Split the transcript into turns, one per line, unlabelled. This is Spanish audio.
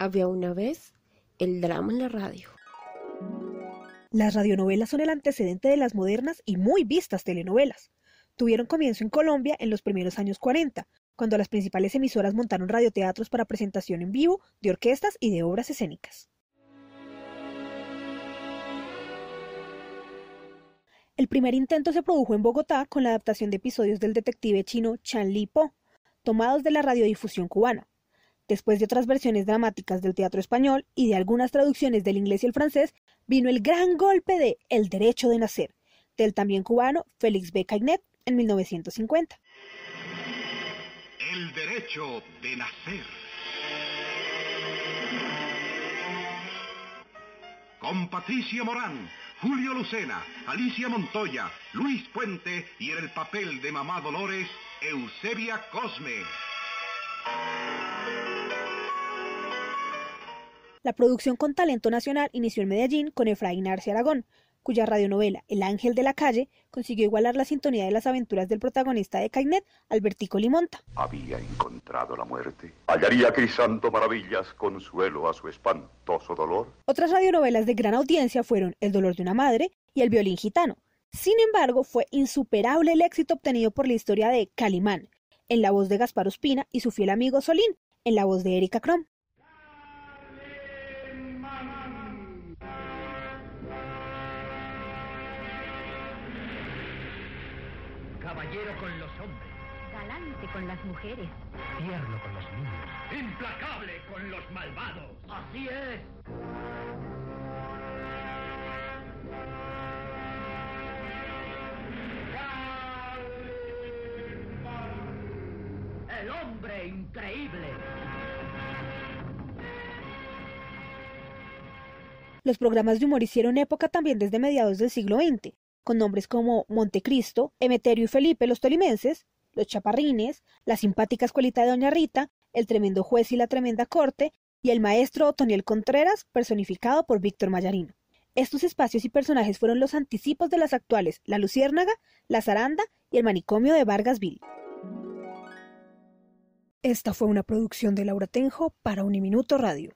Había una vez el drama en la radio.
Las radionovelas son el antecedente de las modernas y muy vistas telenovelas. Tuvieron comienzo en Colombia en los primeros años 40, cuando las principales emisoras montaron radioteatros para presentación en vivo de orquestas y de obras escénicas. El primer intento se produjo en Bogotá con la adaptación de episodios del detective chino Chan Li Po, tomados de la radiodifusión cubana. Después de otras versiones dramáticas del teatro español y de algunas traducciones del inglés y el francés, vino el gran golpe de El derecho de nacer, del también cubano Félix B. Cagnet en 1950.
El derecho de nacer. Con Patricia Morán, Julio Lucena, Alicia Montoya, Luis Puente y en el papel de Mamá Dolores, Eusebia Cosme.
La producción con talento nacional inició en Medellín con Efraín Arce Aragón, cuya radionovela El Ángel de la Calle consiguió igualar la sintonía de las aventuras del protagonista de Cainet, Albertico Limonta.
Había encontrado la muerte. Hallaría Crisanto maravillas, consuelo a su espantoso dolor.
Otras radionovelas de gran audiencia fueron El dolor de una madre y El violín gitano. Sin embargo, fue insuperable el éxito obtenido por la historia de Calimán, en la voz de Gaspar Ospina y su fiel amigo Solín, en la voz de Erika Krom.
Caballero con los hombres,
Galante con las mujeres.
tierno con los niños.
Implacable con los malvados.
Así es. Increíble.
Los programas de humor hicieron época también desde mediados del siglo XX, con nombres como Montecristo, Emeterio y Felipe los tolimenses, Los Chaparrines, La simpática escuelita de Doña Rita, El tremendo juez y la tremenda corte, y el maestro Otoniel Contreras, personificado por Víctor Mayarino. Estos espacios y personajes fueron los anticipos de las actuales La Luciérnaga, La Zaranda y el manicomio de Vargasville. Esta fue una producción de Laura Tenjo para Uniminuto Radio.